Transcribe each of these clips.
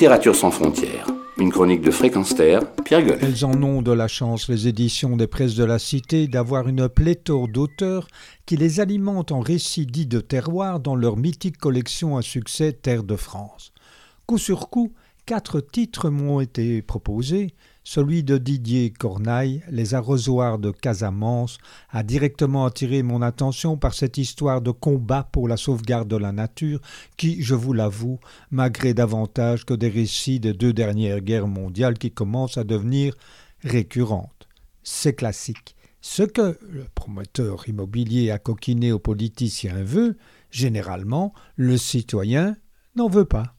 Littérature sans frontières. Une chronique de Fréquence Pierre Gueule. Elles en ont de la chance, les éditions des presses de la Cité, d'avoir une pléthore d'auteurs qui les alimentent en récits dits de terroir dans leur mythique collection à succès Terre de France. Coup sur coup, quatre titres m'ont été proposés, celui de Didier Cornaille, Les arrosoirs de Casamance, a directement attiré mon attention par cette histoire de combat pour la sauvegarde de la nature qui, je vous l'avoue, m'agrée davantage que des récits des deux dernières guerres mondiales qui commencent à devenir récurrentes. C'est classique. Ce que le promoteur immobilier a coquiné aux politiciens veut, généralement, le citoyen n'en veut pas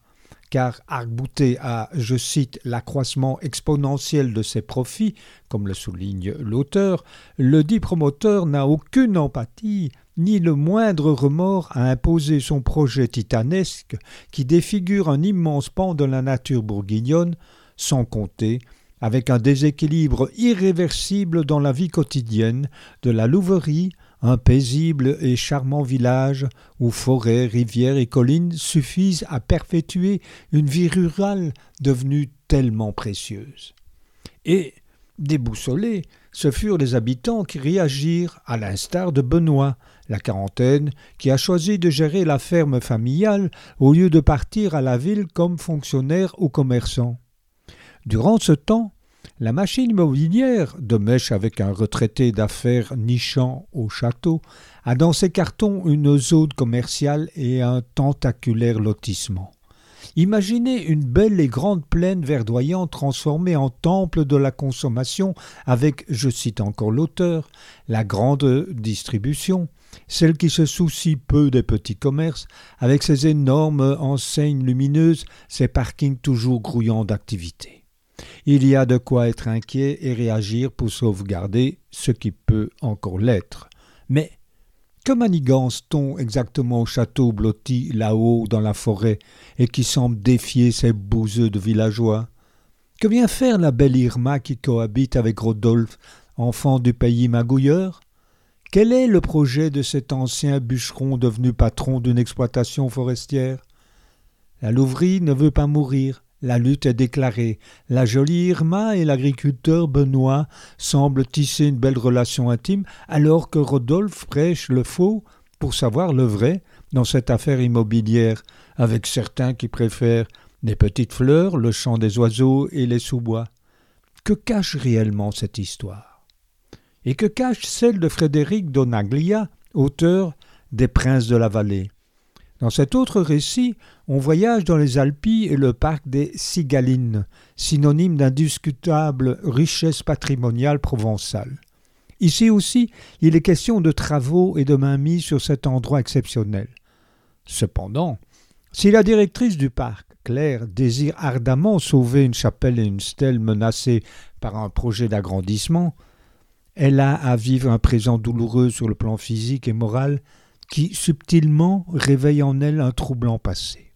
car arc-bouté à, je cite, l'accroissement exponentiel de ses profits, comme le souligne l'auteur, le dit promoteur n'a aucune empathie ni le moindre remords à imposer son projet titanesque qui défigure un immense pan de la nature bourguignonne, sans compter avec un déséquilibre irréversible dans la vie quotidienne de la louverie un paisible et charmant village où forêts, rivières et collines suffisent à perpétuer une vie rurale devenue tellement précieuse. Et, déboussolés, ce furent les habitants qui réagirent, à l'instar de Benoît, la quarantaine, qui a choisi de gérer la ferme familiale au lieu de partir à la ville comme fonctionnaire ou commerçant. Durant ce temps, la machine immobilière, de mèche avec un retraité d'affaires nichant au château, a dans ses cartons une zone commerciale et un tentaculaire lotissement. Imaginez une belle et grande plaine verdoyante transformée en temple de la consommation avec, je cite encore l'auteur, la grande distribution, celle qui se soucie peu des petits commerces, avec ses énormes enseignes lumineuses, ses parkings toujours grouillants d'activité. Il y a de quoi être inquiet et réagir pour sauvegarder ce qui peut encore l'être. Mais que manigance-t-on exactement au château blotti là-haut dans la forêt et qui semble défier ces bouseux de villageois? Que vient faire la belle Irma qui cohabite avec Rodolphe, enfant du pays magouilleur? Quel est le projet de cet ancien bûcheron devenu patron d'une exploitation forestière? La Louvrie ne veut pas mourir, la lutte est déclarée. La jolie Irma et l'agriculteur Benoît semblent tisser une belle relation intime, alors que Rodolphe prêche le faux pour savoir le vrai dans cette affaire immobilière, avec certains qui préfèrent les petites fleurs, le chant des oiseaux et les sous-bois. Que cache réellement cette histoire? Et que cache celle de Frédéric Donaglia, auteur des Princes de la Vallée? Dans cet autre récit, on voyage dans les Alpilles et le parc des Cigalines, synonyme d'indiscutable richesse patrimoniale provençale. Ici aussi, il est question de travaux et de mainmise sur cet endroit exceptionnel. Cependant, si la directrice du parc, Claire, désire ardemment sauver une chapelle et une stèle menacées par un projet d'agrandissement, elle a à vivre un présent douloureux sur le plan physique et moral qui subtilement réveille en elle un troublant passé.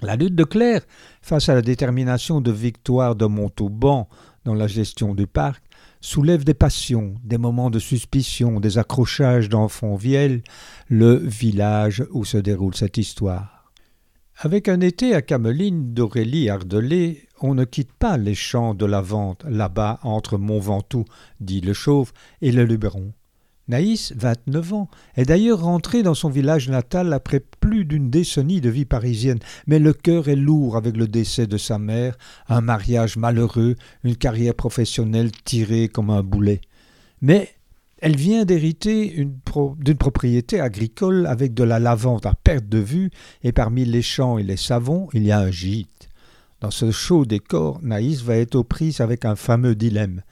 La lutte de Claire face à la détermination de Victoire de Montauban dans la gestion du parc soulève des passions, des moments de suspicion, des accrochages d'enfants vielles, le village où se déroule cette histoire. Avec un été à Cameline d'Aurélie Ardelais, on ne quitte pas les champs de la vente là-bas entre Mont-Ventoux, dit le Chauve, et le Luberon. Naïs, 29 ans, est d'ailleurs rentrée dans son village natal après plus d'une décennie de vie parisienne, mais le cœur est lourd avec le décès de sa mère, un mariage malheureux, une carrière professionnelle tirée comme un boulet. Mais elle vient d'hériter d'une propriété agricole avec de la lavande à perte de vue, et parmi les champs et les savons, il y a un gîte. Dans ce chaud décor, Naïs va être aux prises avec un fameux dilemme.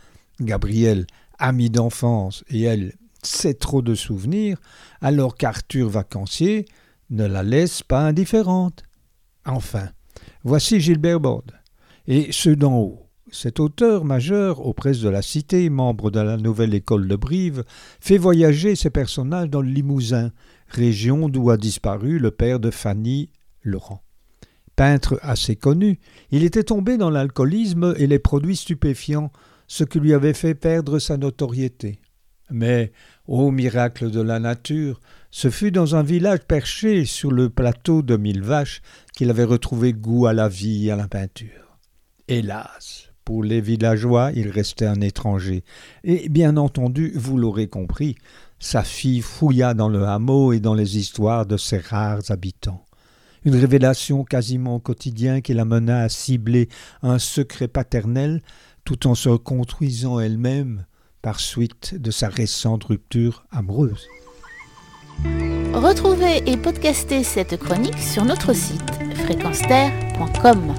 Gabriel, ami d'enfance, et elle, c'est trop de souvenirs, alors qu'Arthur Vacancier ne la laisse pas indifférente. Enfin, voici Gilbert Borde. Et ceux d'en haut. Cet auteur majeur, aux presses de la Cité, membre de la nouvelle école de Brive, fait voyager ses personnages dans le Limousin, région d'où a disparu le père de Fanny Laurent. Peintre assez connu, il était tombé dans l'alcoolisme et les produits stupéfiants, ce qui lui avait fait perdre sa notoriété. Mais, ô miracle de la nature, ce fut dans un village perché sur le plateau de Mille Vaches qu'il avait retrouvé goût à la vie et à la peinture. Hélas, pour les villageois, il restait un étranger, et bien entendu, vous l'aurez compris, sa fille fouilla dans le hameau et dans les histoires de ses rares habitants. Une révélation quasiment quotidienne qui l'amena à cibler un secret paternel tout en se construisant elle-même par suite de sa récente rupture amoureuse. Retrouvez et podcastez cette chronique sur notre site fréquenceterre.com.